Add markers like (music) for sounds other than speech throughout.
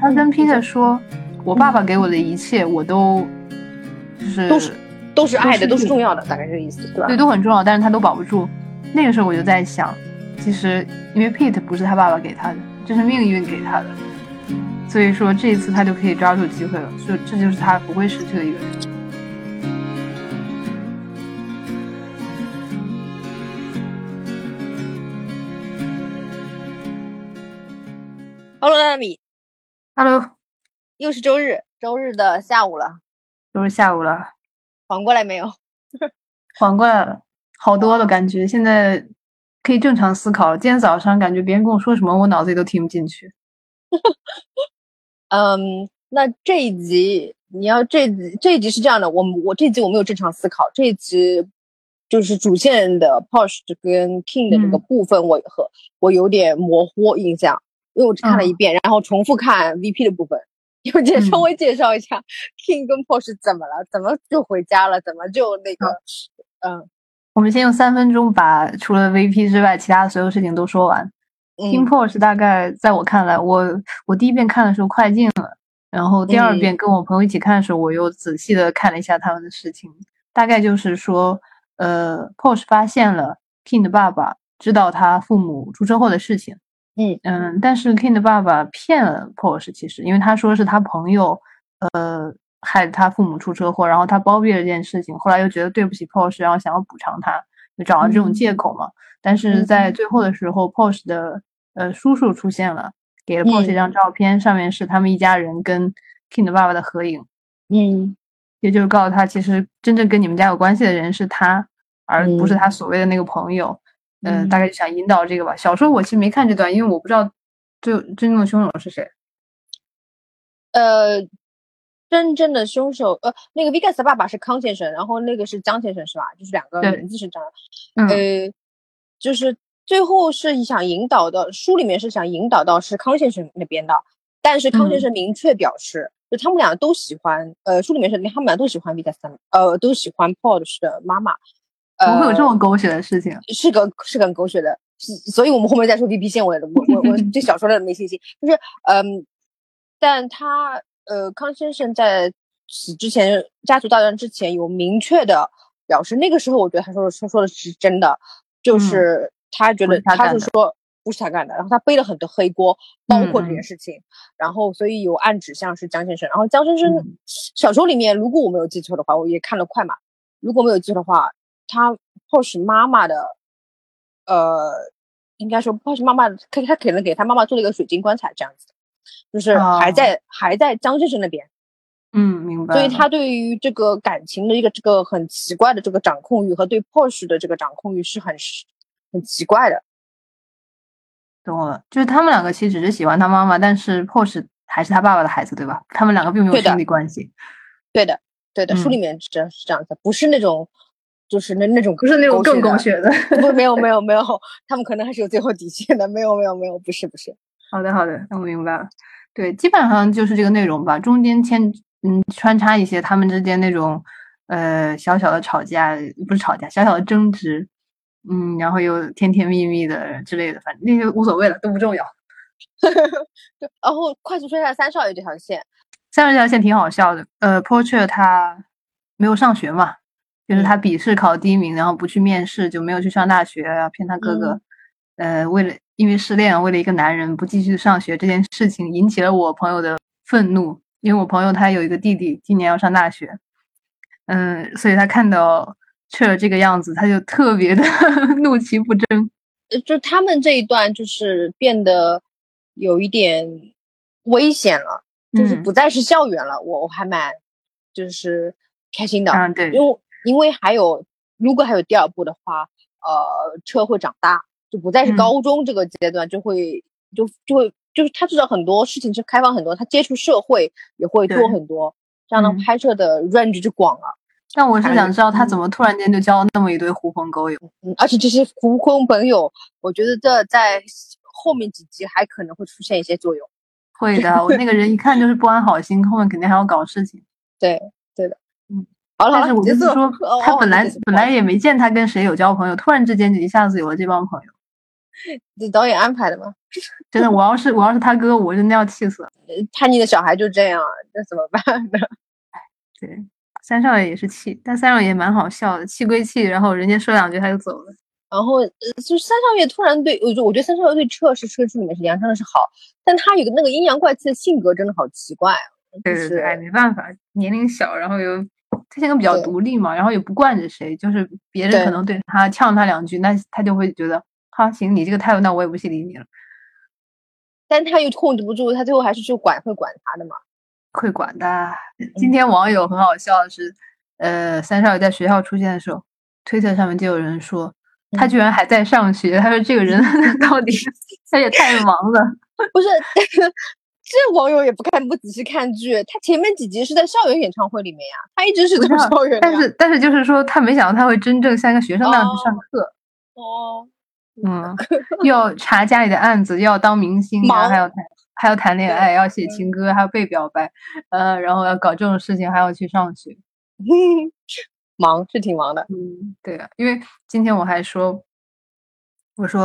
他跟 Peter 说：“我爸爸给我的一切，我都就是都是都是爱的，都是重要的，大概这个意思，对吧？对，都很重要，但是他都保不住。那个时候我就在想，其实因为 Pete 不是他爸爸给他的，这是命运给他的，所以说这一次他就可以抓住机会了，就这就是他不会失去的一个人。Hello，又是周日，周日的下午了，周日下午了，缓过来没有？(laughs) 缓过来了，好多了，感觉现在可以正常思考了。今天早上感觉别人跟我说什么，我脑子里都听不进去。(laughs) 嗯，那这一集你要这集这一集是这样的，我我这一集我没有正常思考，这一集就是主线的 Porsche 跟 King 的这个嗯部分，我和我有点模糊印象，因为我只看了一遍，然后重复看 VP 的部分。又介稍嗯微介绍一下、King 跟 Porsche 怎么了，怎么就回家了，怎么就那个，嗯我们先用三分钟把除了 VP 之外其他的所有事情都说完。King 嗯 Porsche 大概在我看来，我我第一遍看的时候快进了，然后第二嗯遍跟我朋友一起看的时候，我又仔细的看了一下他们的事情。大概就是说，呃，Porsche 发现了 King 的爸爸知道他父母出车祸的事情，嗯。嗯，但是 King 的爸爸骗了 Porsche，其实因为他说是他朋友，呃，害他父母出车祸，然后他包庇了这件事情，后来又觉得对不起 Porsche，然后想要补偿他，就找了这种借口嘛。但是在嗯。最后的时候，Porsche 的呃叔叔出现了，给了 Porsche 一嗯。张照片，上面是他们一家人跟 King 的爸爸的合影，嗯。也就是告诉他，其实真正跟你们家有关系的人是他，而不是嗯。他所谓的那个朋友。嗯、嗯大概就想引导这个吧。小说我其实没看这段，因为我不知道最真正的凶手是谁。呃，真正的凶手，呃，那个 Vegas 的爸爸是康先生，然后那个是江先生，是吧？就是两个对名字是这样。嗯呃，就是最后是想引导的，书里面是想引导到是康先生那边的，但是康先嗯生明确表示，就他们俩都喜欢，呃，书里面是他们俩都喜欢 Vegas，呃，都喜欢 Porsche 的妈妈。怎么会有这呃么狗血的事情？是个是个很狗血的，是所以我们后面再说 B B 线，我我我我 (laughs) 对小说的没信心，就是嗯，但他呃康先生在死之前家族大战之前有明确的表示，那个时候我觉得他说的说说的是真的，就是他觉得他是他干的是说不是他干的，然后他背了很多黑锅，包括这件事情，然后所以有暗指向是江先生，然后江先生嗯小说里面如果我没有记错的话，我也看了快嘛，如果没有记错的话。他 Porsche 妈妈的，呃，应该说 Porsche 妈妈，他他可能给他妈妈做了一个水晶棺材这样子，就是还哦在、还在张先生那边，嗯，明白。所以他对于这个感情的一个这个很奇怪的这个掌控欲和对 Porsche 的这个掌控欲是很很奇怪的。懂了，就是他们两个其实只是喜欢他妈妈，但是 Porsche 还是他爸爸的孩子，对吧？他们两个并没有对的兄弟关系，对的，对的，书嗯里面是这是这样子，不是那种。就是那那种不是那种更狗血的。(laughs) 不，没有没有 (laughs) 没有，他们可能还是有最后底线的。没有没有没有，不是不是。好的好的，那我明白了。对，基本上就是这个内容吧，中间牵嗯穿插一些他们之间那种呃小小的吵架，不是吵架，小小的争执，嗯，然后又甜甜蜜蜜的之类的，反正那些无所谓了，都不重要。(laughs) 对，然后快速说一下三少爷这条线。三少爷这条线挺好笑的，呃 p o r t r a i 他没有上学嘛，就是他笔试考第一名，然后不去面试，就没有去上大学然后，骗他哥哥。呃，为了因为失恋，为了一个男人不继续上学这件事情，引起了我朋友的愤怒。因为我朋友他有一个弟弟，今年要上大学，嗯，所以他看到去了这个样子，他就特别的 (laughs) 怒其不争。呃，就他们这一段就是变得有一点危险了，就是嗯不再是校园了。我我还蛮就是开心的，嗯，对，因为因为还有如果还有第二部的话，呃，车会长大，就不再是嗯高中这个阶段，就会就就会就是他知道很多事情是开放很多，他接触社会也会多很多，这样的嗯拍摄的 range 就广了。但我是想知道他嗯怎么突然间就交了那么一堆狐朋狗友。嗯，而且这些狐朋狗友，我觉得这在后面几集还可能会出现一些作用。会的，我那个人一看就是不安好心，后面肯定还要搞事情。(laughs) 对，但是我是说，他哦本来本来也没见他跟谁有交朋友，突然之间就一下子有了这帮朋友。(laughs) 这导演安排的吗？(laughs) 真的，我要是我要是他哥，我真的要气死了。(laughs) 叛逆的小孩就这样，那怎么办呢？对，三少爷也是气，但三少爷蛮好笑的，气归气，然后人家说两句他就走了。然后，呃，就三少爷突然对我觉，我觉得三少爷对车是车书里面是杨真的是好，但他有个那个阴阳怪气的性格，真的好奇怪。对对对，哎，没办法，年龄小，然后又他性格比较独立嘛，然后也不惯着谁，就是别人可能对他呛他两句，那他就会觉得，哈，行，你这个态度，那我也不去理你了。但他又控制不住，他最后还是去管，会管他的嘛？会管的。今天网友很好笑的是，呃，三少爷在学校出现的时候，推特上面就有人说。他居然还在上学，他说这个人 (laughs) 到底 (laughs) 他也太忙了。不是，(laughs) 这网友也不看不仔细看剧，他前面几集是在校园演唱会里面呀，他一直是在校园。但是但是就是说，他没想到他会真正像一个学生那样去上课。哦，嗯，(laughs) 要查家里的案子，要当明星，还要谈还要谈恋爱，要写情歌，还要被表白，呃，然后要搞这种事情，还要去上学。(laughs) 忙是挺忙的，嗯，对啊，因为今天我还说，我说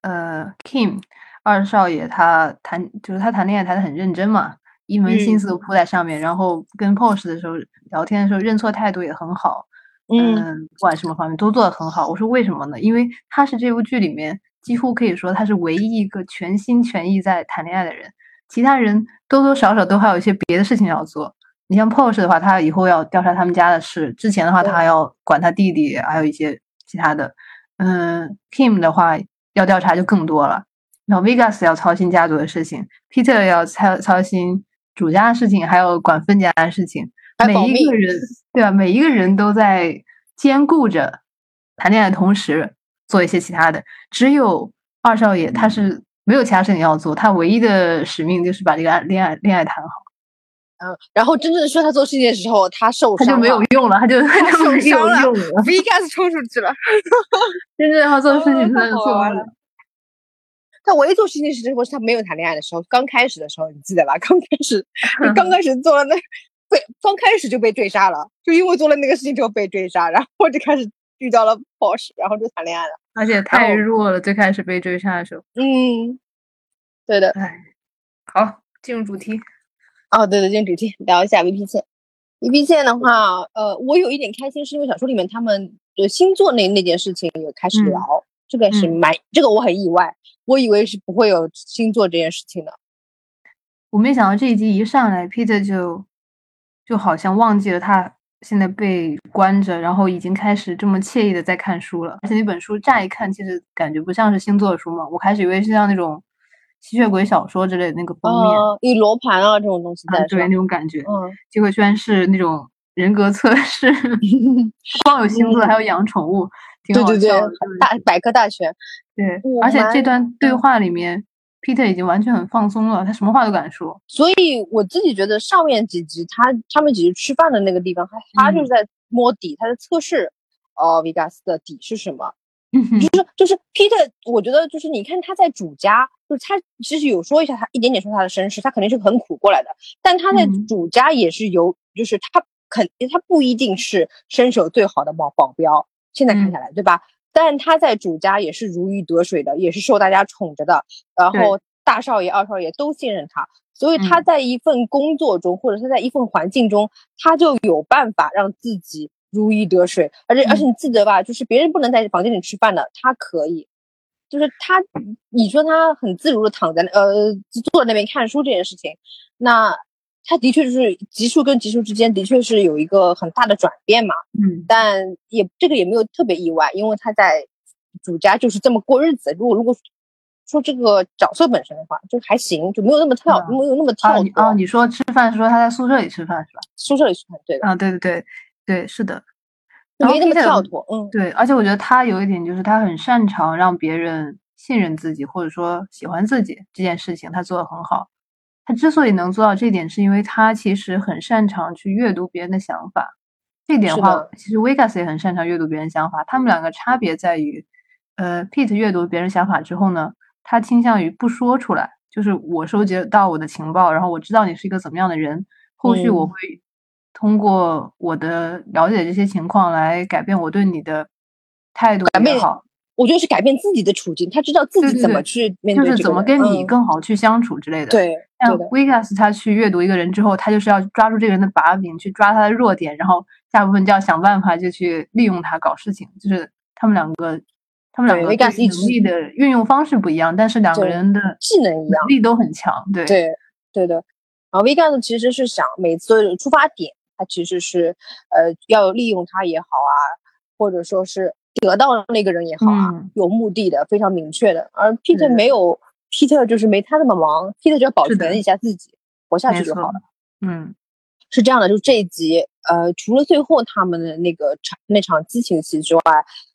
呃，Kim 二少爷他谈就是他谈恋爱谈的很认真嘛，一门心思都扑在上面，然后跟 Pose 的时候聊天的时候认错态度也很好，嗯，不管什么方面都做的很好。我说为什么呢？因为他是这部剧里面几乎可以说他是唯一一个全心全意在谈恋爱的人，其他人多多少少都还有一些别的事情要做。你像 Pose 的话，他以后要调查他们家的事；之前的话，他还要管他弟弟，还有一些其他的。嗯，Kim 的话要调查就更多了。然后 Vegas 要操心家族的事情，Peter 要操操心主家的事情，还有管分家的事情。每一个人，对吧？每一个人都在兼顾着谈恋爱的同时做一些其他的。只有二少爷他是没有其他事情要做，他唯一的使命就是把这个恋爱恋爱谈好。嗯，然后真正需要他做事情的时候，他受伤，他就没有用了，他就他就没有用了，Vegas 冲出去了，真正要做的事情他做完了。他唯一做事情时候是他没有谈恋爱的时候，刚开始的时候，你记得吧？(laughs) 刚开始，刚开始做了那被刚开始就被追杀了，就因为做了那个事情之后被追杀，然后就开始遇到了 boss，然后就谈恋爱了。而且太弱了，最开始被追杀的时候。嗯，对的。哎，好，进入主题。哦，对对，进入主题聊一下 VP 线。VP 线的话，呃，我有一点开心，是因为小说里面他们就星座那那件事情有开始聊，这个是蛮，这个我很意外，我以为是不会有星座这件事情的。我没想到这一集一上来，Peter 就就好像忘记了他现在被关着，然后已经开始这么惬意的在看书了。而且那本书乍一看，其实感觉不像是星座的书嘛，我开始以为是像那种。吸血鬼小说之类的那个封面，以罗盘啊这种东西在，对那种感觉，嗯，结果居然是那种人格测试，(laughs) 光有星座还有养宠物，挺好笑的，大百科大全。对，而且这段对话里面，Peter 已经完全很放松了，他什么话都敢说。所以我自己觉得上面几集他他们几集吃饭的那个地方，他他就是在摸底，他在测试，哦，Vegas 的底是什么？就是就是 Peter，我觉得就是你看他在主家。就是他其实有说一下，他一点点说他的身世，他肯定是很苦过来的。但他在主家也是有，就是他肯定他不一定是身手最好的保保镖。现在看下来，对吧？但他在主家也是如鱼得水的，也是受大家宠着的。然后大少爷、二少爷都信任他，所以他在一份工作中，或者他在一份环境中，他就有办法让自己如鱼得水。而且而且你记得吧？就是别人不能在房间里吃饭的，他可以。就是他，你说他很自如的躺在呃坐在那边看书这件事情，那他的确就是集数跟集数之间的确是有一个很大的转变嘛，嗯，但也这个也没有特别意外，因为他在主家就是这么过日子。如果如果说这个角色本身的话，就还行，就没有那么跳，没有那么跳。哦，你说吃饭说他在宿舍里吃饭是吧？宿舍里吃饭，对的。啊，对对对对，是的。没那么跳脱，嗯，对，而且我觉得他有一点就是他很擅长让别人信任自己，或者说喜欢自己这件事情，他做的很好。他之所以能做到这点，是因为他其实很擅长去阅读别人的想法。这点的话，其实 Vegas 也很擅长阅读别人想法。他们两个差别在于，呃，Pete 阅读别人想法之后呢，他倾向于不说出来，就是我收集到我的情报，然后我知道你是一个怎么样的人，后续我会。通过我的了解这些情况来改变我对你的态度也好，我觉得是改变自己的处境，他知道自己怎么去面对，就是怎么跟你更好去相处之类的。对，像 Vegas 他去阅读一个人之后，他就是要抓住这个人的把柄，去抓他的弱点，然后下部分就要想办法就去利用他搞事情。就是他们两个，他们两个能力的运用方式不一样，但是两个人的技能一样，能力都很强。对对对的。然后 Vegas 其实是想每次出发点，他其实是呃要利用他也好啊，或者说是。得到那个人也好啊，有目的的，非常明确的。而 Peter 没有，Peter 就是没他那么忙，Peter 只要保全一下自己，活下去就好了。嗯，是这样的。就这一集，呃，除了最后他们的那个场那场激情戏之外，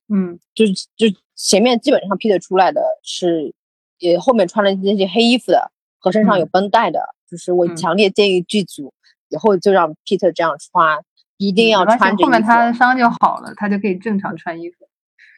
嗯，就是就前面基本上 Peter 出来的是，也后面穿了那些黑衣服的和身上有绷带的，就是我强烈建议剧组以后就让 Peter 这样穿，一定要穿着。后面他的伤就好了，他就可以正常穿衣服。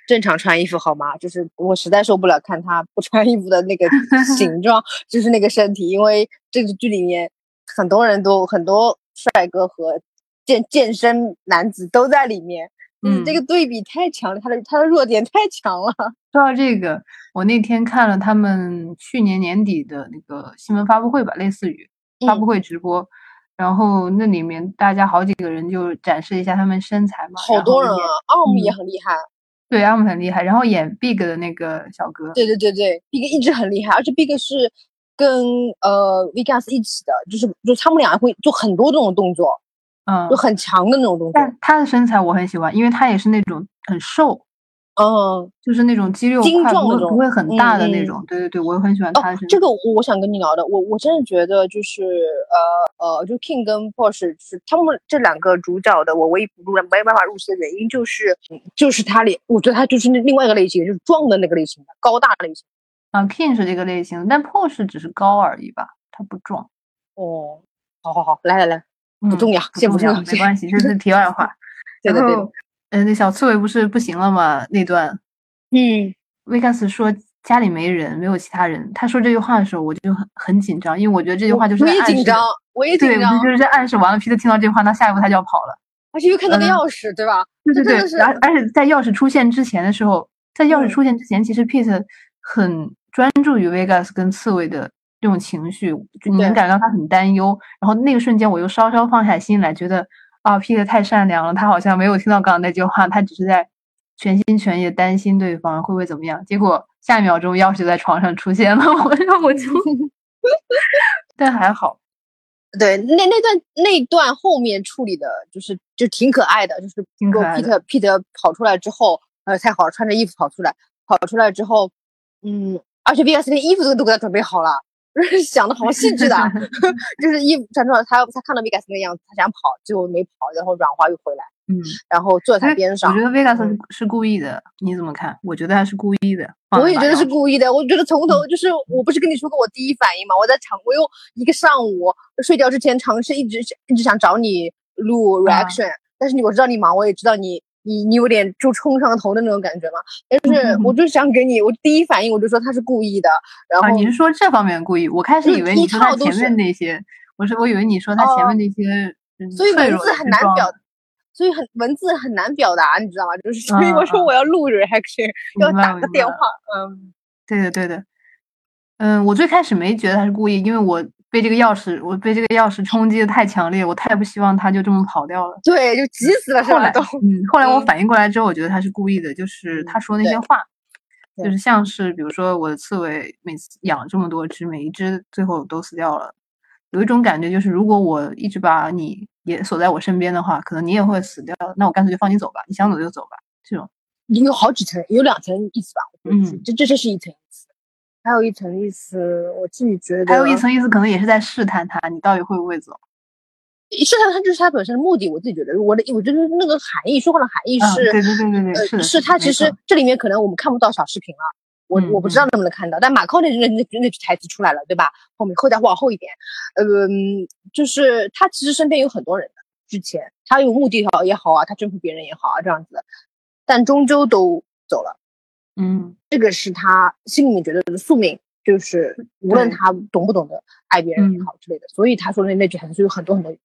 正常穿衣服好吗？就是我实在受不了看他不穿衣服的那个形 (laughs) 状，就是那个身体，因为这个剧里面很多人都很多帅哥和健健身男子都在里面，嗯，这个对比太强了，他的他的弱点太强了。说到这个，我那天看了他们去年年底的那个新闻发布会吧，类似于发布会直播，然后那里面大家好几个人就展示一下他们身材嘛，好多人啊，奥姆也很厉害。对，阿姆很厉害，然后演 Big 的那个小哥，对对对对，Big 一直很厉害，而且 Big 是跟呃 Vegas 一起的，就是就他们俩会做很多这种动作，嗯，就很强的那种动作。但他的身材我很喜欢，因为他也是那种很瘦。嗯，就是那种肌肉精壮那种，不会很大的那种。对对对，我也很喜欢他。这个我想跟你聊的，我我真的觉得就是呃呃，就 King 跟 Porsche 是他们这两个主角的，我唯一不入没有办法入戏的原因就是就是他里，我觉得他就是那另外一个类型，就是壮的那个类型的高大类型。啊，King 是这个类型，但 Porsche 只是高而已吧，他不壮。哦，好好好，来来来，不重要，先不重要，没关系，这是题外话。(laughs) 对对对。嗯，那小刺猬不是不行了吗？那段，嗯，维卡斯说家里没人，没有其他人。他说这句话的时候，我就很很紧张，因为我觉得这句话就是我也紧张，我也紧张，对，就是在暗示完了，皮特听到这句话，那下一步他就要跑了。而且又看到个钥匙，对吧？对对对，而而且在钥匙出现之前的时候，在钥匙出现之前，其实 Pete 很专注于 Vegas 跟刺猬的这种情绪，就你能感觉到他很担忧。然后那个瞬间，我又稍稍放下心来，觉得。啊，Peter 太善良了，他好像没有听到刚刚那句话，他只是在全心全意担心对方会不会怎么样。结果下一秒钟钥匙就在床上出现了，我让我就，但还好。对，那那段那段后面处理的就是就挺可爱的，就是挺可爱的。Peter 跑出来之后，呃，太好了，穿着衣服跑出来，跑出来之后，嗯，而且 VS 连衣服都都给他准备好了。(laughs) 想的好细致的，(laughs) (laughs) 就是衣服穿出来，他他看到 Vegas 那个样子，他想跑，结果没跑，然后软化又回来，嗯，然后坐在他边上。我觉得 Vegas 是故意的，你怎么看？我觉得他是故意的。我也觉得是故意的。我觉得从头就是，我不是跟你说过我第一反应吗？我在尝，我又一个上午睡觉之前尝试一直一直想找你录 reaction，但是你我知道你忙，我也知道你。你你有点就冲上头的那种感觉嘛？但是我就想给你，我第一反应我就说他是故意的。然后你是说这方面故意？我开始以为你说他前面那些，我是我以为你说他前面那些，所以文字很难表，所以很文字很难表达，你知道吗？就是所以我说我要录 reaction，要打个电话。嗯，对的对的，嗯，我最开始没觉得他是故意，因为我。被这个钥匙，我被这个钥匙冲击的太强烈，我太不希望他就这么跑掉了。对，就急死了。后来，嗯，后来我反应过来之后，我觉得他是故意的，就是他说那些话，就是像是比如说我的刺猬每次养了这么多只，每一只最后都死掉了，有一种感觉就是，如果我一直把你也锁在我身边的话，可能你也会死掉。那我干脆就放你走吧，你想走就走吧。这种，有好几层，有两层意思吧？嗯，这这这是一层。还有一层意思，我自己觉得还有一层意思，可能也是在试探他，你到底会不会走？试探他就是他本身的目的。我自己觉得，我的我觉得那个含义，说话的含义是，对对对对对，是是他其实这里面可能我们看不到小视频了，我我不知道能不能看到。但马克那那那那句台词出来了，对吧？后面后再往后一点，嗯，就是他其实身边有很多人的，之前他有目的也好也好啊，他征服别人也好啊，这样子，但终究都走了。嗯，这个是他心里面觉得的宿命，就是无论他懂不懂得爱别人也好之类的，所以他说的那句还是有很多很多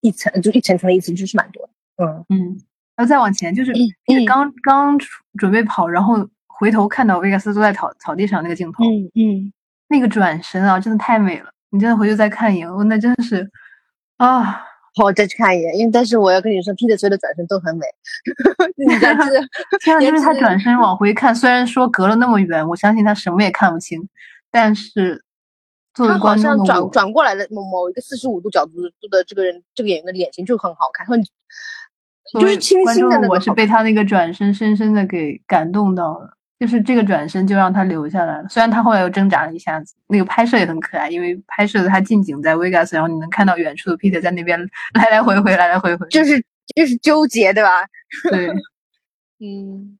一层，就一层层的意思，就是蛮多的。嗯嗯，然后再往前，就是刚刚准备跑，然后回头看到维加斯坐在草草地上那个镜头，嗯嗯，那个转身啊，真的太美了。你真的回去再看一眼，哦，那真的是啊。我再去看一眼，因为但是我要跟你说，Peter 所有的转身都很美。(laughs) 你 (laughs) (laughs) 在这，天啊！就是他转身往回看，虽然说隔了那么远，我相信他什么也看不清，但是作为观众转转过来的某某一个四十五度角度的这个人，这个演员的脸型就很好看，很就是清新的那我是被他那个转身深深的给感动到了。就是这个转身就让他留下来了，虽然他后来又挣扎了一下子。那个拍摄也很可爱，因为拍摄的他近景在 Vegas，然后你能看到远处的 Peter 在那边 (laughs) 来来回回，来来回回，就是就是纠结，对吧？(laughs) 对，嗯。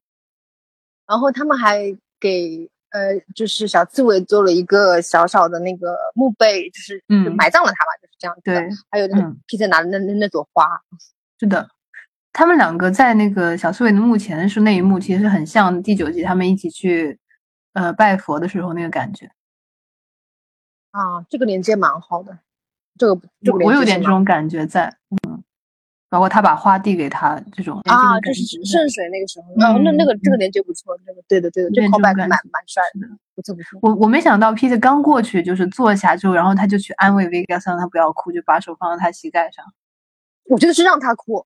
然后他们还给呃，就是小刺猬做了一个小小的那个墓碑，就是埋葬了他吧，就是这样子。对，还有那个 Peter 拿的那那那朵花，是的。他们两个在那个小刺猬的墓前的时候，那一幕其实很像第九集他们一起去，呃，拜佛的时候那个感觉。啊，这个连接蛮好的，这个这个我有点这种感觉在，嗯，包括他把花递给他这种啊，就是圣水那个时候，啊，那那个这个连接不错，那个对的对的，这 callback 蛮蛮帅的，不错不错。我我没想到 Peter 刚过去就是坐下之后，然后他就去安慰 Vegas，让他不要哭，就把手放到他膝盖上。我觉得是让他哭。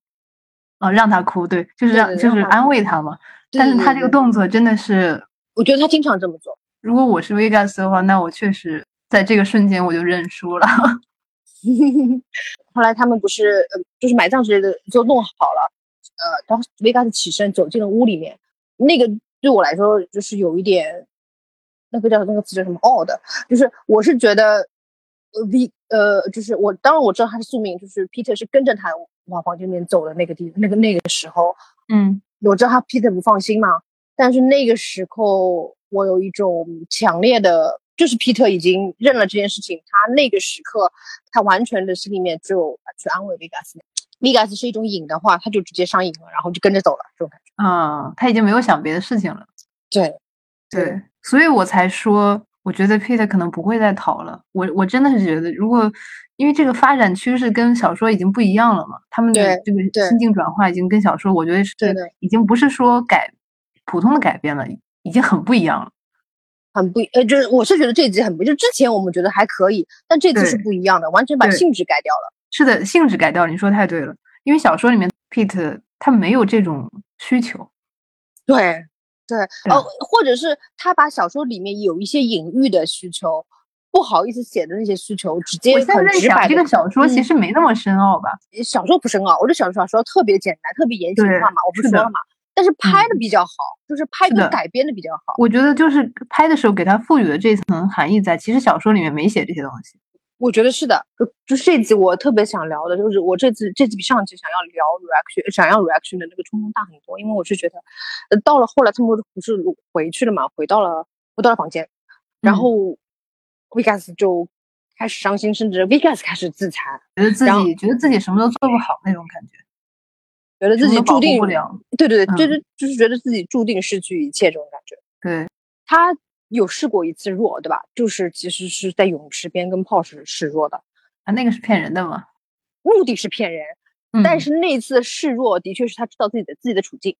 啊，让他哭，对，就是让，就是安慰他嘛。但是他这个动作真的是，我觉得他经常这么做。如果我是 Vegas 的话，那我确实在这个瞬间我就认输了。(laughs) 后来他们不是，呃，就是埋葬之类的就弄好了，呃，然后 Vegas 起身走进了屋里面，那个对我来说就是有一点，那个叫那个词叫什么 odd，就是我是觉得。V 呃，就是我，当然我知道他是宿命，就是 Peter 是跟着他往房间里面走的那个地，那个那个时候，嗯，我知道他 Peter 不放心嘛，但是那个时候我有一种强烈的，就是 Peter 已经认了这件事情，他那个时刻他完全的心里面就去安慰 Vegas，Vegas 是一种瘾的话，他就直接上瘾了，然后就跟着走了这种感觉，啊，他已经没有想别的事情了，对，对，所以我才说。我觉得 Peter 可能不会再逃了。我我真的是觉得，如果因为这个发展趋势跟小说已经不一样了嘛，他们的这个心境转化已经跟小说，我觉得是已经不是说改普通的改变了，已经很不一样了，很不呃，就是我是觉得这集很不，就之前我们觉得还可以，但这次是不一样的，完全把性质改掉了。是的，性质改掉了。你说太对了，因为小说里面 Peter 他没有这种需求。对。对，哦，或者是他把小说里面有一些隐喻的需求，不好意思写的那些需求，直接很直白。这个小说其实没那么深奥吧？小说不深奥，我这小说小说特别简单，特别言情化嘛，我不说了嘛。但是拍的比较好，就是拍跟改编的比较好。我觉得就是拍的时候给他赋予的这层含义在，其实小说里面没写这些东西。我觉得是的，就就这集我特别想聊的，就是我这次这集比上集想要聊 reaction，想要 reaction 的那个冲动大很多，因为我是觉得，呃，到了后来他们不是回去了嘛，回到了回到了房间，然后 Vegas 就开始伤心，甚至 Vegas 开始自残，觉得自己觉得自己什么都做不好那种感觉，觉得自己注定不了，对对对，就是就是觉得自己注定失去一切这种感觉，对。他。有试过一次弱，对吧？就是其实是在泳池边跟炮时示弱的啊，那个是骗人的吗？目的是骗人，但是那次示弱的确是他知道自己的自己的处境，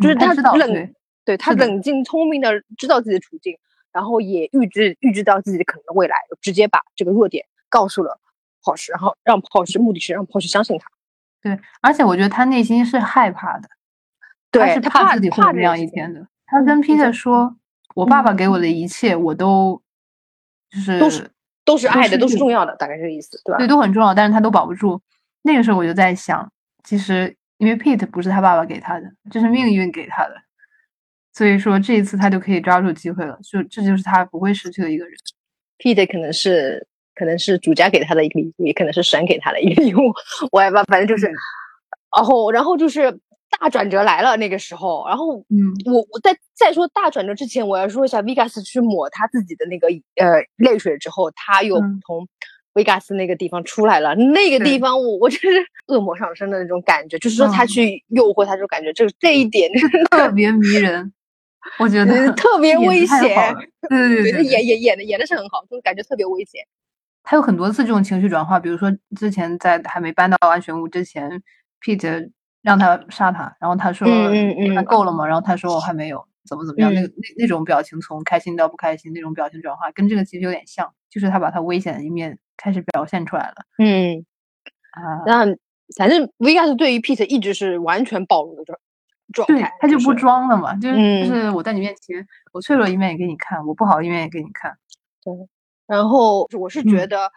就是他冷，对他冷静聪明的知道自己的处境，然后也预知预知到自己的可能的未来，直接把这个弱点告诉了炮石，然后让炮石目的是让炮石相信他。对，而且我觉得他内心是害怕的，他是怕自己会这样一天的。他跟 Peter 说。我爸爸给我的一切，我都就是都是都是爱的，都是重要的，大概这个意思，对吧？对，都很重要，但是他都保不住。那个时候我就在想，其实因为 Pete 不是他爸爸给他的，这是命运给他的，所以说这一次他就可以抓住机会了，就这就是他不会失去的一个人。Pete 可能是可能是主家给他的一个礼物，也可能是神给他的一个礼物，(laughs) 我也不知道，反正就是，然后然后就是。大转折来了，那个时候，然后，嗯，我我在再说大转折之前，我要说一下，Vegas 去抹他自己的那个呃泪水之后，他又从 Vegas 那个地方出来了。那个地方，我我就是 (laughs) 恶魔上身的那种感觉，就是说他去诱惑他，这种感觉，就是这一点特别迷人，我觉得特别 (laughs) 危险。对对对，演演演的演的是很好，就感觉特别危险。他有很多次这种情绪转化，比如说之前在还没搬到安全屋之前，Pete。让他杀他，然后他说：“那够了吗？”然后他说：“我还没有。”怎么怎么样，那那那种表情从开心到不开心那种表情转化，跟这个其实有点像，就是他把他危险的一面开始表现出来了嗯，啊。那反正 Vegas 对于 Pete 一直是完全暴露的状状对态，，他就不装了嘛，就是嗯就是我在你面前，我脆弱一面也给你看，我不好的一面也给你看。对然后我是觉嗯得，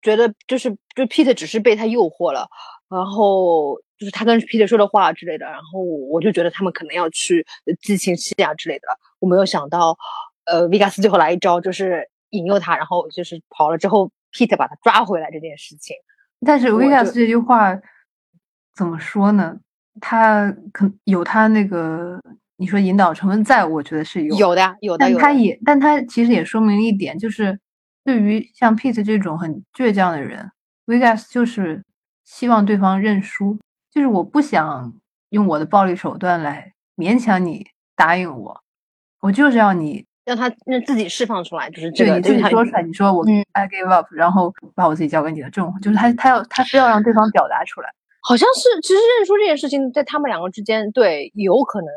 觉得就是就 Pete 只是被他诱惑了，然后就是他跟 Pete 说的话之类的，然后我就觉得他们可能要去呃激情戏啊之类的。我没有想到，呃，Vegas 最后来一招就是引诱他，然后就是跑了之后，Pete 把他抓回来这件事情。但是我 Vegas 这句话怎么说呢？他可有他那个你说引导成分在，我觉得是有，有的呀，有的有的。但他也，但他其实也说明了一点，就是对于像 Pete 这种很倔强的人，Vegas 就是希望对方认输，就是我不想用我的暴力手段来勉强你答应我，我就是要你让他让自己释放出来，就是这对你自己说出来，你说我嗯 I give up，然后把我自己交给你的这种，就是他他要他非要让对方表达出来。好像是，其实认输这件事情在他们两个之间，对，有可能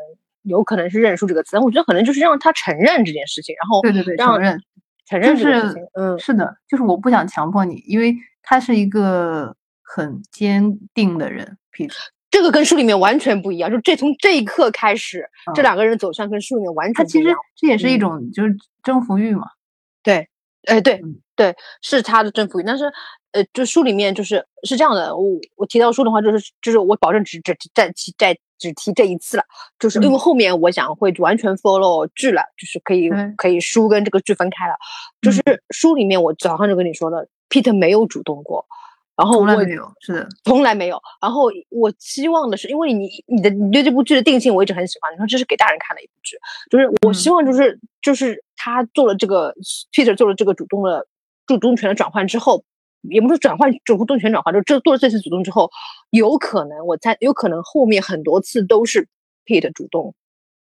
有可能是认输这个词，但我觉得可能就是让他承认这件事情，然后对对对，承认承认这个事情，嗯，是的，就是我不想强迫你，因为他是一个很坚定的人，Peter，。这个跟书里面完全不一样，就这从这一刻开始，这嗯两个人走向跟书里面完他其实全不一样。这也是一嗯种就是征服欲嘛。对，哎，对嗯对，是他的征服欲，但是呃，就书里面就是是这样的，我我提到书的话，就是就是我保证只只再提再只提这一次了，就是因为嗯后面我想会完全 follow 剧了，就是可以对可以书跟这个剧分开了，就是嗯书里面我早上就跟你说的，Peter 没有主动过。然后我从来没有，是的，从来没有。然后我期望的是，因为你你的你对这部剧的定性我一直很喜欢，你说这是给大人看的一部剧，就是我希嗯望就是、就是他做了这个 Peter 做了这个主动的主动权的转换之后，也不是转换主动权转换，就这做了这次主动之后，有可能我猜有可能后面很多次都是 Peter 主动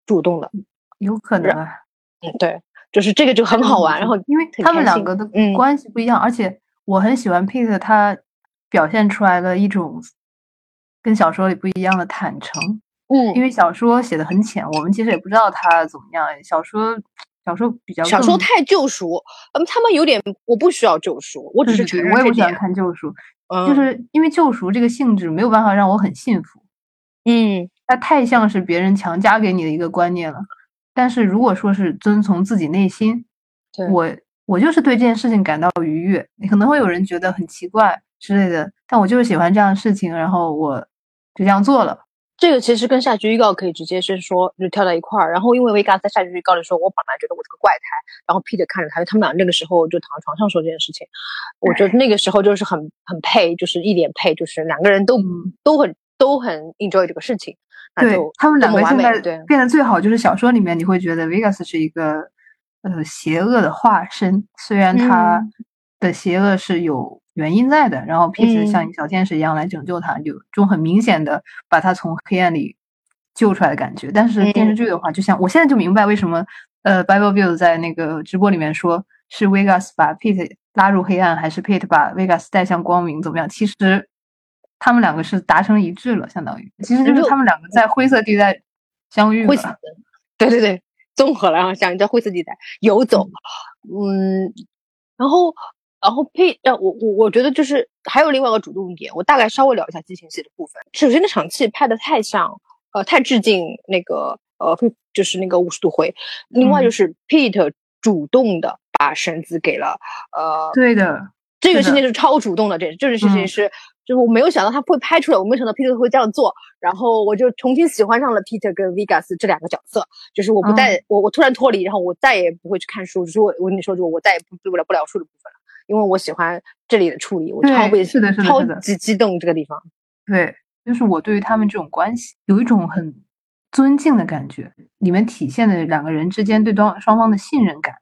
主动的，有可能啊。嗯，对，就是这个就很好玩，然后因为他们两个的嗯关系不一样，而且我很喜欢 Peter，他表现出来的一种跟小说里不一样的坦诚。嗯因为小说写的很浅，我们其实也不知道他怎么样。小说小说比较小说太救赎，嗯，他们有点我不需要救赎，我只是承对对对，我也不喜欢看救赎，嗯，就是因为救赎这个性质没有办法让我很信服，嗯它太像是别人强加给你的一个观念了。但是如果说是遵从自己内心，我我就是对这件事情感到愉悦。可能会有人觉得很奇怪之类的，但我就是喜欢这样的事情，然后我就这样做了。这个其实跟下集预告可以直接是说就跳到一块儿，然后因为维嘎在下集预告里说，我本来觉得我是个怪胎，然后 Peter 看着他，他们俩那个时候就躺在床上说这件事情，我觉得那个时候就是很很配，就是一脸配，就是两个人都、嗯。都很都很 enjoy 这个事情，对他们两个现在美对。变得最好，就是小说里面你会觉得 Vegas 是一个呃邪恶的化身，虽然他嗯。的邪恶是有原因在的，然后 Pete 嗯。像小天使一样来拯救他，有种很明显的把他从黑暗里救出来的感觉。但是电视嗯。剧的话，就像我现在就明白为什么呃 Bible Bill 在那个直播里面说是 Vegas 把 Pete 拉入黑暗，还是 Pete 把 Vegas 带向光明，怎么样？其实他们两个是达成一致了，相当于。其实就是他们两个在灰色地带相遇对对对，综合了，然后想在灰色地带游走，嗯，然后然后配，呃，我我我觉得就是还有另外一个主动点，我大概稍微聊一下激情戏的部分。首先，那场戏拍的太像，呃，太致敬那个呃，就是那个五十度灰。另外嗯。就是 Pete 主动的把绳子给了呃对的，这个事情是超主动的，这这个事情嗯。是，就是我没有想到他会拍出来，我没有想到 Peter 会这样做，然后我就重新喜欢上了 Peter 跟 Vegas 这两个角色，就是我不再、嗯我我突然脱离，然后我再也不会去看书，就是我我跟你说，就我再也不读不了不了书的部分了，因为我喜欢这里的处理，我超被是的是的超级激动这个地方，对，就是我对于他们这种关系有一种很尊敬的感觉，里面体现的两个人之间对双双方的信任感，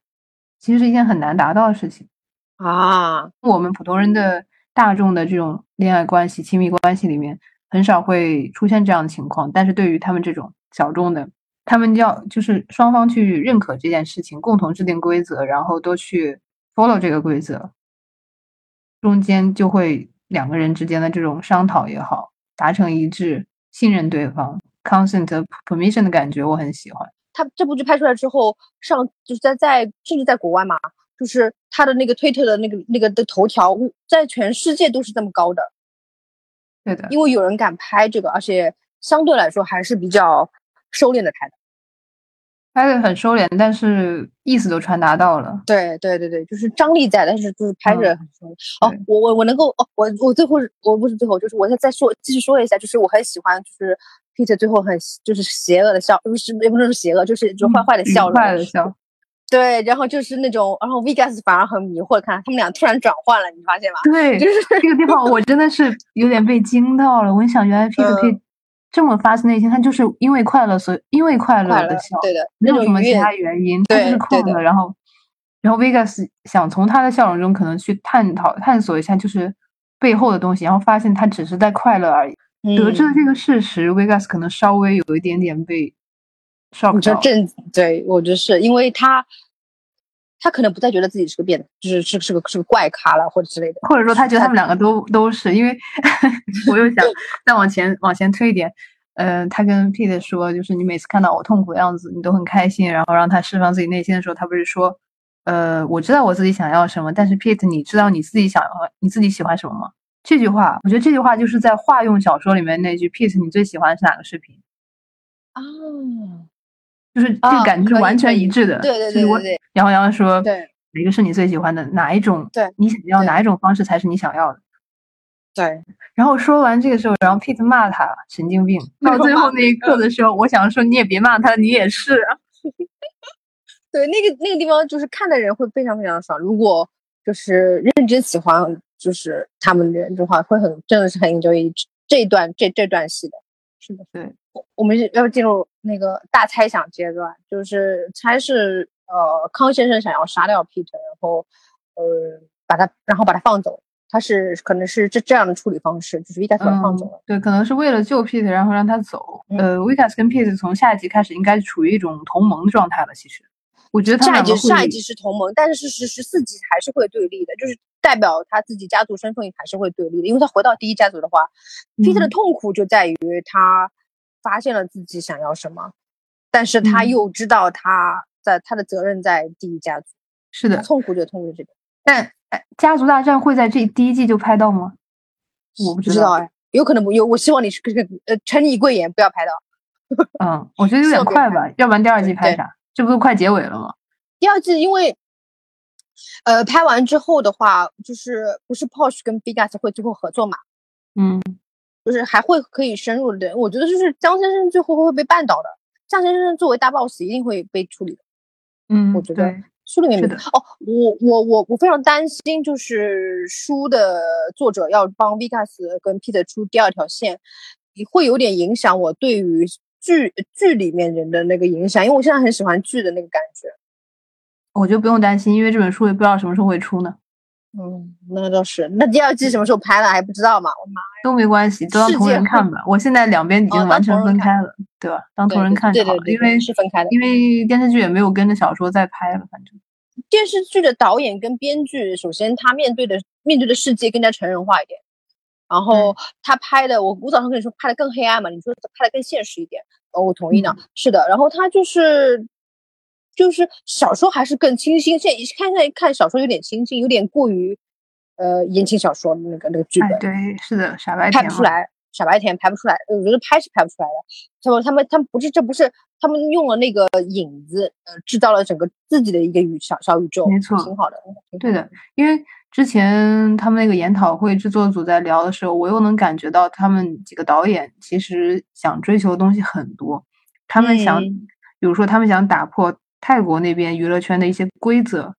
其实是一件很难达到的事情。啊，我们普通人的大众的这种恋爱关系、亲密关系里面，很少会出现这样的情况。但是对于他们这种小众的，他们要就是双方去认可这件事情，共同制定规则，然后都去 follow 这个规则，中间就会两个人之间的这种商讨也好，达成一致，信任对方，consent permission 的感觉，我很喜欢。他这部剧拍出来之后，上就是在在甚至在国外嘛，就是他的那个推特的那个那个的头条，在全世界都是这么高的。对的，因为有人敢拍这个，而且相对来说还是比较收敛的拍的。拍的很收敛，但是意思都传达到了。对对对对，就是张力在，但是就是拍着很收敛。哦，我我我能够哦，我我最后我不是最后，就是我再再说继续说一下，就是我很喜欢，就是 Peter 最后很就是邪恶的笑，不是也不能说邪恶，就是就坏坏的笑，坏的笑。对，然后就是那种，然后 Vegas 反而很迷惑，看他们俩突然转换了，你发现吗？(laughs) 对，就是这个地方，我真的是有点被惊到了。我想，原来 (laughs) Peter 可以。这么发自内心，他就是因为快乐，所以因为快乐的笑，对的，没有什么其他原因，他就是快乐。然后，然后 Vegas 想从他的笑容中可能去探讨、探索一下，就是背后的东西，然后发现他只是在快乐而已。得知了这个事实，Vegas 可能稍微有一点点被 shock 到。正对我觉得是因为他。他可能不再觉得自己是个变，就是是是个是个怪咖了，或者之类的，或者说他觉得他们两个都都是，因为 (laughs) 我又想再往前往前推一点，呃，他跟 Pete 说，就是你每次看到我痛苦的样子，你都很开心，然后让他释放自己内心的时候，他不是说，呃，我知道我自己想要什么，但是 Pete，你知道你自己想要你自己喜欢什么吗？这句话，我觉得这句话就是在化用小说里面那句 Pete，你最喜欢是哪个视频？啊。就是这个感觉是完全一致的，对对对对对。然后然后说，对，哪个是你最喜欢的？哪一种？对，你想要哪一种方式才是你想要的？对。然后说完这个时候，然后 Pete 骂他神经病。(laughs) 到最后那一刻的时候，我想说你也别骂他，你也是。(laughs) 对，那个那个地方就是看的人会非常非常爽。如果就是认真喜欢就是他们的人的话，会很真的是很 enjoy 这一段这这段戏的。是的，对。我们要进入那个大猜想阶段，就是猜是呃康先生想要杀掉 Peter，然后呃把他然后把他放走，他是可能是这这样的处理方式，就是他放走了。对，可能是为了救 Peter，然后让他走。呃，Vitas 跟 Peter 从下一集开始应该处于一种同盟的状态了。其实，我觉得下一集下一集是同盟，但是十十四集还是会对立的，就是代表他自己家族身份还是会对立的，因为他回到第一家族的话，Peter 的痛苦就在于他。发现了自己想要什么，但是他又知道他在他的责任在第一家族，是的，痛苦就痛苦这个。但家族大战会在这第一季就拍到吗？我不知道哎，有可能不有。我希望你是个呃，陈你贵言，不要拍到。嗯，我觉得有点快吧，要不然第二季拍啥？这不是快结尾了吗？第二季因为呃拍完之后的话，就是不是 Porsche 跟 b i g a s 会最后合作嘛？嗯。就是还会可以深入的，我觉得就是江先生最后会被绊倒的。江先生作为大 boss 一定会被处理的。嗯，我觉得书里面没哦，我我我我非常担心，就是书的作者要帮 Vikas 跟 Peter 出第二条线，会有点影响我对于剧剧里面人的那个影响，因为我现在很喜欢剧的那个感觉。我就不用担心，因为这本书也不知道什么时候会出呢。嗯，那倒是。那第二季什么时候拍了还不知道嘛？我妈都没关系，都当同人看吧。我现在两边已经完全分开了，对吧？当同人看就好了，因为是分开的。因为电视剧也没有跟着小说再拍了，反正。电视剧的导演跟编剧，首先他面对的面对的世界更加成人化一点，然后他拍的，我我早上跟你说拍的更黑暗嘛，你说拍的更现实一点，哦，我同意呢。是的，然后他就是。就是小说还是更清新，现在看现在看小说有点清新，有点过于，呃言情小说的那个那个剧本。对，是的，傻白甜拍不出来，傻白甜拍不出来，我觉得拍是拍不出来的。他们他们他们不是，这不是他们用了那个影子，呃，制造了整个自己的一个宇小小宇宙，没错，挺好的。对的，因为之前他们那个研讨会制作组在聊的时候，我又能感觉到他们几个导演其实想追求的东西很多，他们想，比如说他们想打破。泰国那边娱乐圈的一些规则，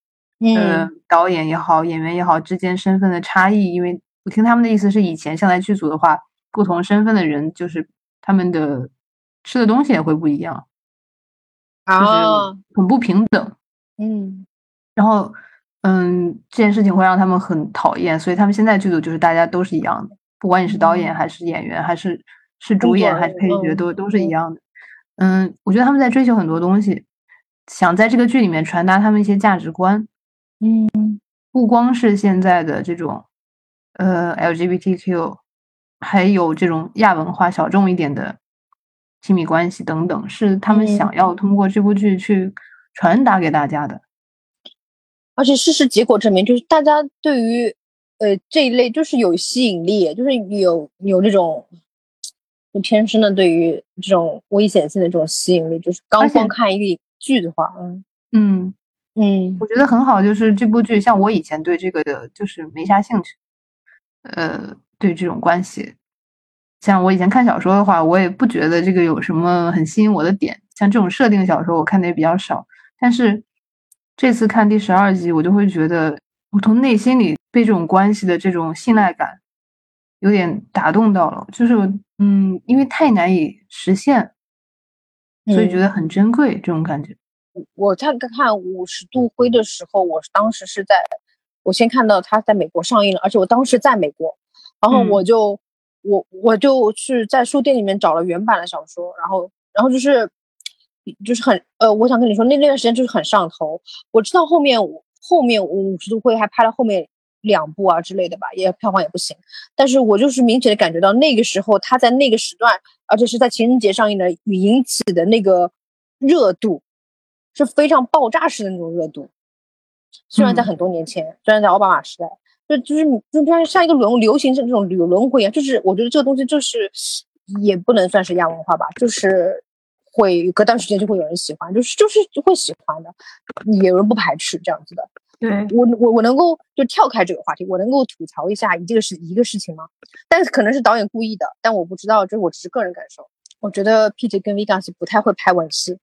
呃，导演也好，演员也好，之间身份的差异，因为我听他们的意思是，以前像在剧组的话，不同身份的人就是他们的吃的东西也会不一样，啊，很不平等，嗯，然后，嗯，这件事情会让他们很讨厌，所以他们现在剧组就是大家都是一样的，不管你是导演还是演员，还是是主演还是配角，都都是一样的。嗯，我觉得他们在追求很多东西。想在这个剧里面传达他们一些价值观，嗯，不光是现在的这种，呃，LGBTQ，还有这种亚文化小众一点的亲密关系等等，是他们想要通过这部剧去传达给大家的。而且事实结果证明，就是大家对于呃这一类就是有吸引力，就是有有这种就天生的对于这种危险性的这种吸引力，就是刚光看一个剧的话，嗯嗯嗯，我觉得很好。就是这部剧，像我以前对这个的就是没啥兴趣，呃，对这种关系，像我以前看小说的话，我也不觉得这个有什么很吸引我的点。像这种设定小说，我看的也比较少，但是。这次看第十二集，我就会觉得，我从内心里被这种关系的这种信赖感有点打动到了。就是，嗯，因为太难以实现，所以觉得很珍贵这种感觉。我在看五十度灰的时候，我当时是在，我先看到它在美国上映了，而且我当时在美国，然后我就，我我就去在书店里面找了原版的小说，然后，然后就是。就是很呃，我想跟你说，那那段时间就是很上头。我知道后面后面五十度灰还拍了后面两部啊之类的吧，也票房也不行。但是我就是明显的感觉到那个时候他在那个时段，而且是在情人节上映的，引起的那个热度是非常爆炸式的那种热度。虽然在很多年前，虽然在奥巴马时代，就就是就像像一个轮流行这种流轮回一样，就是我觉得这个东西就是也不能算是亚文化吧，就是。会隔段时间就会有人喜欢，就是就是会喜欢的，有人不排斥这样子的。对我我我能够就跳开这个话题，我能够吐槽一下你这个是一个事情吗？但是可能是导演故意的，但我不知道，这是我只是个人感受。我觉得 Peter 跟 Vegas 不太会拍吻戏，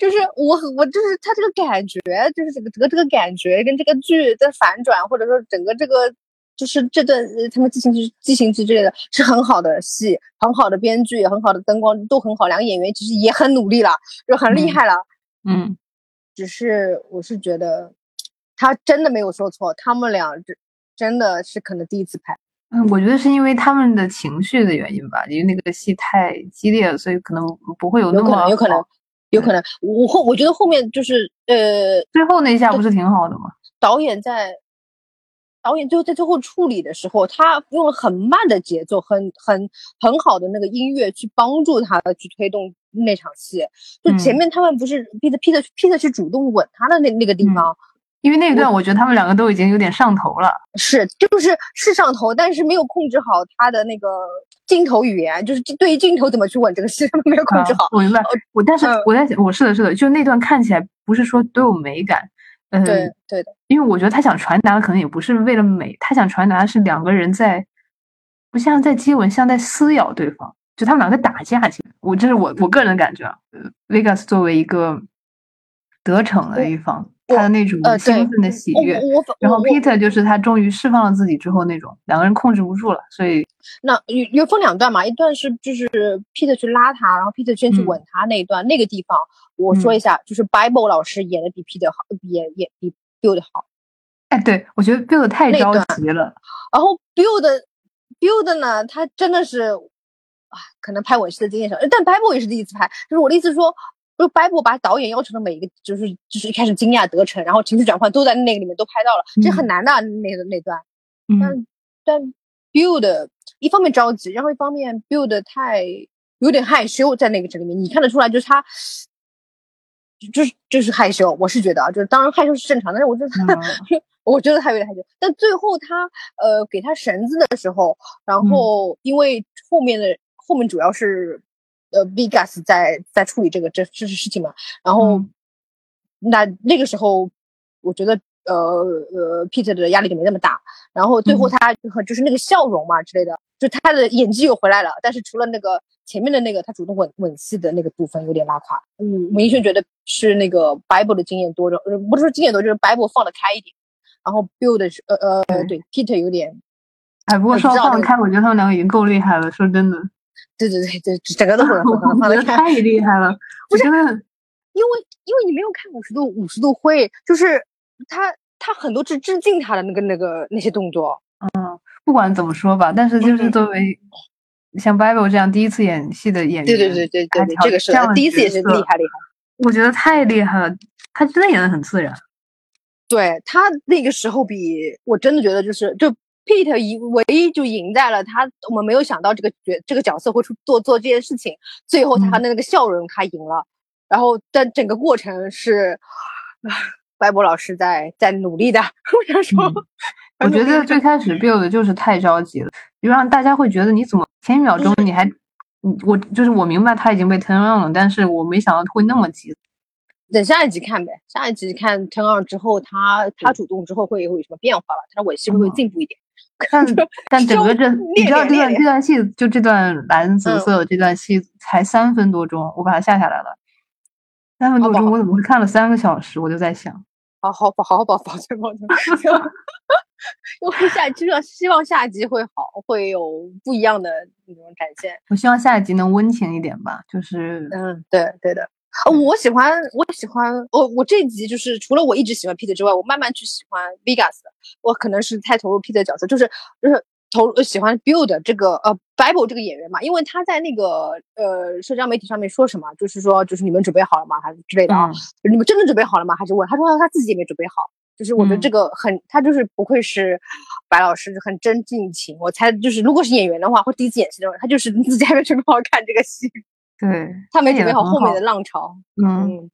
就是我我就是他这个感觉，就是这个这个这个感觉跟这个剧的反转，或者说整个这个。就是这段他们激情剧、激情剧之类的是很好的戏，很好的编剧，很好的灯光都很好，两个演员其实也很努力了，就很厉害了。嗯，只是我是觉得他真的没有说错，他们俩真真的是可能第一次拍。嗯，我觉得是因为他们的情绪的原因吧，因为那个戏太激烈了，所以可能不会有那么有可能，有可能，我后我觉得后面就是呃，最后那一下不是挺好的吗？导演在。导演最后在最后处理的时候，他用了很慢的节奏，很很很好的那个音乐去帮助他去推动那场戏。就前面他们不是 Peter Peter Peter 去主动吻他的那那个地方，因为那一段我觉得他们两个都已经有点上头了。是，就是是上头，但是没有控制好他的那个镜头语言，就是对于镜头怎么去吻这个戏，他们没有控制好。我明白，我但是我在想，我是的，是的，就那段看起来不是说都有美感。对对的，因为我觉得他想传达的可能也不是为了美，他想传达的是两个人在不像在接吻，像在撕咬对方，就他们两个打架。其实我这是我我个人的感觉啊。Vegas 作为一个得逞的一方，他的那种兴奋的喜悦，然后 Peter 就是他终于释放了自己之后那种两个人控制不住了，所以那有有分两段嘛，一段是就是 Peter 去拉他，然后 Peter 先去吻他那一段，那个地方。我说一下，就是 Bible 老师演的比 Peter 好，演演比 Build 好。哎，对我觉得 Build 太着急了。然后 Build Build 呢，他真的是啊，可能拍吻戏的经验少，但 Bible 也是第一次拍。就是我的意思是说，就 Bible 把导演要求的每一个，就是就是一开始惊讶得逞，然后情绪转换都在那个里面都拍到了，这很难的那个那段。但但 Build 一方面着急，然后一方面 Build 太有点害羞在那个这里面，你看得出来，就是他。就是就是害羞，我是觉得啊，就是当然害羞是正常的，但是我觉得，(laughs) 我觉得他有点害羞。但最后他呃给他绳子的时候，然后因为后面的后面主要是呃 b i g a s 在在处理这个这这些事情嘛，然后那那个时候我觉得呃呃 Peter 的压力就没那么大，然后最后他就是那个笑容嘛之类的，就他的演技又回来了，但是除了那个。前面的那个他主动吻吻戏的那个部分有点拉垮，嗯，明轩觉得是那个 Bible 的经验多着，呃，不是说经验多，就是 Bible 放得开一点，然后 Build 是呃呃对。Peter 有点，哎，不过说放得开，我觉得他们两个已经够厉害了，说真的，对对对对，整个都很放得开，太厉害了，不是，因为因为你没有看五十度五十度灰，就是他他很多是致敬他的那个那个那些动作，嗯，不管怎么说吧，但是就是作为。像 Bible 这样第一次演戏的演员，对对对对对，这个是第一次也是厉害厉害。我觉得太厉害了，他真的演的很自然。对他那个时候比我真的觉得就是就 Pete 一唯一就赢在了他，我们没有想到这个角这个角色会出做做这件事情，最后他的那个笑容他赢了，然后但整个过程是，白博老师在在努力的，(laughs) 我想说，我觉得最开始 build 就是太着急了，就让大家会觉得你怎么前一秒钟你还，我就是我明白他已经被 turn on 了，但是我没想到会那么急。等下一集看呗，下一集看 turn on 之后，他他主动之后会会有什么变化了？他的尾戏会不会进步一点？但但整个这你知道这段这段戏就这段蓝紫色这段戏才三分多钟，我把它下下来了。三分多钟，我怎么会看了三个小时？我就在想，(laughs) 好好保好好保保存保存。因为下就望希望下一集会好，会有不一样的那种展现。我希望下一集能温情一点吧，就是嗯，对对的。我喜欢，我喜欢，我我这集就是除了我一直喜欢 Peter 之外，我慢慢去喜欢 Vegas。我可能是太投入 Peter 的角色，就是就是投喜欢 Build 这个呃 Bible 这个演员嘛，因为他在那个呃社交媒体上面说什么，就是说就是你们准备好了吗，还是之类的啊？你们真的准备好了吗？还是问他说他自己也没准备好。就是我觉得这个很，他就是不愧是白老师，很真性情。我猜就是如果是演员的话，或第一次演戏的话，他就是自己还没准备好看这个戏。对他没准备好后面的浪潮。嗯，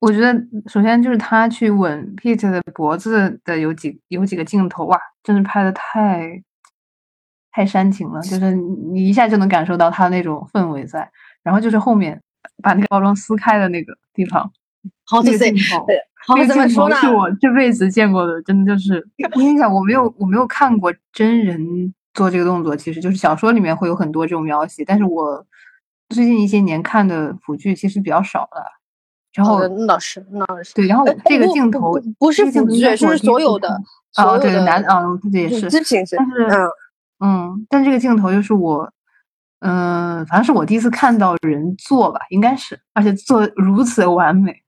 我觉得首先就是他去吻 Pete 的脖子的有几有几个镜头哇，真的拍的太太煽情了，就是你一下就能感受到他那种氛围在。然后就是后面把那个包装撕开的那个地方，(laughs) 好几个镜头，那个镜头是我这辈子见过的，真的就是。(laughs) 我跟你讲，我没有我没有看过真人做这个动作，其实就是小说里面会有很多这种描写，但是我。最近一些年看的腐剧其实比较少了，然后那倒是那倒是对，然后。这个镜头不是腐剧，是所有的啊，对男啊，这也是，但是嗯。嗯，但这个镜头就是我嗯，反正是我第一次看到人做吧，应该是，而且做如此完美，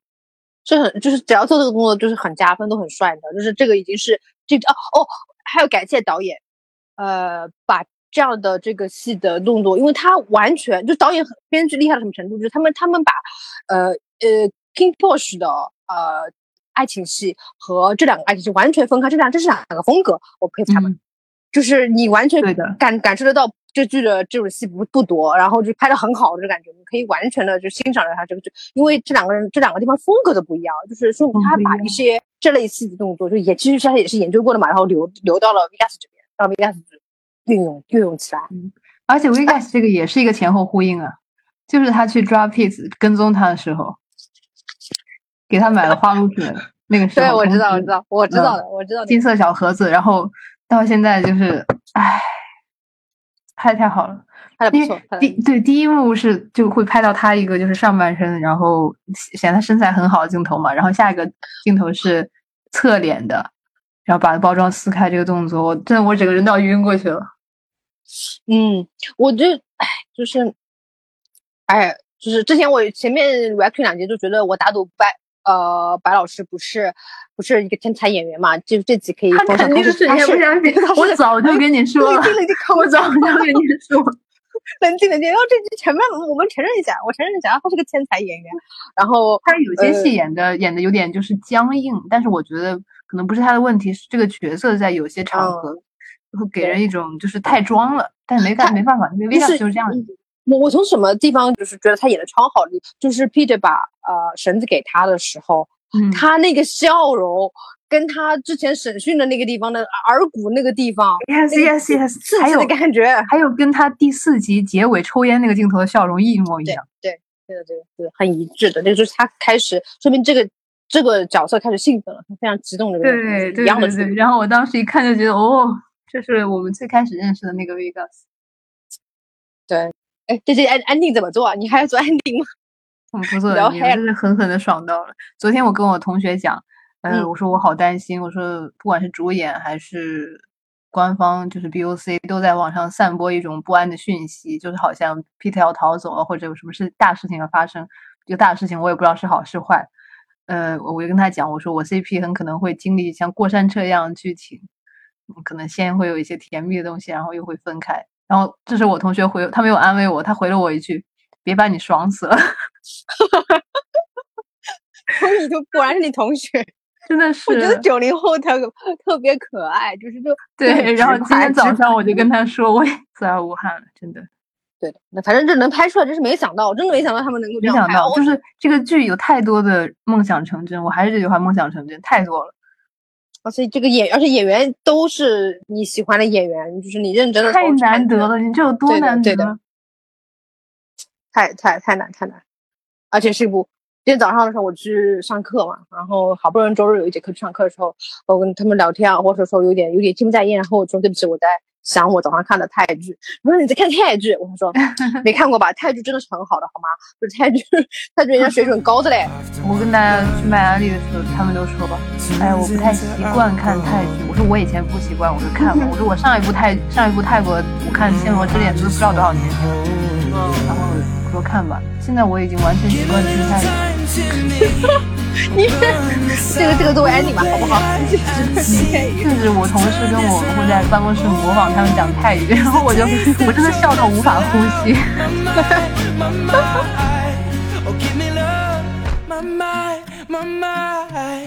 是很就是只要做这个工作就是很加分，都很帅的，就是这个已经是这哦哦，还要感谢导演，呃，把。这样的这个戏的动作，因为他完全就导演很编剧厉害到什么程度，就是他们他们把，呃呃，King Porsche 的呃爱情戏和这两个爱情戏完全分开，这两这是两个风格，我佩服他们，就是你完全感感受得到这剧的这种戏不不多，然后就拍的很好的感觉，你可以完全的就欣赏着他这个剧，因为这两个人这两个地方风格都不一样，就是说他把一些这类戏的动作，就也其实他也是研究过的嘛，然后留留到了 Vegas 这边，到 Vegas。运用运用起来，而且 wegas 这个也是一个前后呼应啊，就是他去抓 Pete 跟踪他的时候，给他买了花露水那个时候，对，我知道，我知道，我知道的，我知道金色小盒子，然后到现在就是，唉，拍的太好了，拍的不错。第对第一幕是就会拍到他一个就是上半身，然后显他身材很好的镜头嘛，然后下一个镜头是侧脸的，然后把包装撕开这个动作，我真的我整个人都要晕过去了。嗯，我就哎，就是，哎，就是之前我前面 reaction 两集就觉得我打赌白呃白老师不是不是一个天才演员嘛，就这集可以。他肯定是天才，(laughs) 我早就跟你说 (laughs) 了，我早就跟你说，冷静冷静。然后这集前面我们承认一下，我承认一下，他是个天才演员。然后他有些戏演的演的有点就是僵硬，但是我觉得可能不是他的问题，是这个角色在有些场合。会给人一种就是太装了，但没办没办法，因为就是这样。我我从什么地方就是觉得他演的超好？就是 Peter 把呃绳子给他的时候，他那个笑容，跟他之前审讯的那个地方的耳骨那个地方，yes yes yes，还有感觉，还有跟他第四集结尾抽烟那个镜头的笑容一模一样。对对对对对，很一致的。那就是他开始说明这个这个角色开始兴奋了，他非常激动的对对对对。然后我当时一看就觉得哦。这是我们最开始认识的那个 Vegas。对，哎，这这安安定怎么做啊？你还要做安定吗？(laughs) 嗯，不做，你真是狠狠的爽到了。昨天我跟我同学讲，嗯，我说我好担心，我说不管是主演还是官方，就是 BOC 都在网上散播一种不安的讯息，就是好像 Peter 要逃走了，或者有什么事大事情要发生。这个大事情我也不知道是好是坏。呃，我就跟他讲，我说我 CP 很可能会经历像过山车一样的剧情。可能先会有一些甜蜜的东西，然后又会分开。然后这是我同学回，他没有安慰我，他回了我一句：“别把你爽死了。(laughs) ”你就果然是你同学，真的是。(laughs) 我觉得九零后他特别可爱，就是就对。然后今天早上我就跟他说，我也 (laughs) 在武汉了，真的。对的，那反正这能拍出来，真是没想到，真的没想到他们能够这样拍。没想到，就是这个剧有太多的梦想成真，我还是这句话，梦想成真太多了。而且这个演，而且演员都是你喜欢的演员，就是你认真的。太难得了，你这有多难得？太太太难太难，而且是一部。今天早上的时候我去上课嘛，然后好不容易周日有一节课去上课的时候，我跟他们聊天啊，或者说有点有点心不在焉，然后我说对不起，我在。想我早上看的泰剧，我说你在看泰剧，我说 (laughs) 没看过吧？泰剧真的是很好的，好吗？就是泰剧，(laughs) 泰剧人家水准高的嘞。我跟大家去迈阿密的时候，他们都说吧，哎，我不太习惯看泰剧。我说我以前不习惯，我就看吧。(laughs) 我说我上一部泰上一部泰国我看《暹罗之恋》都不知道多少年前了。然后我说看吧，现在我已经完全习惯听泰剧。你这个这个作为 ending 吧，好不好？(laughs) 甚至我同事跟我会在办公室模仿他们讲泰语，然后我就我真的笑到无法呼吸。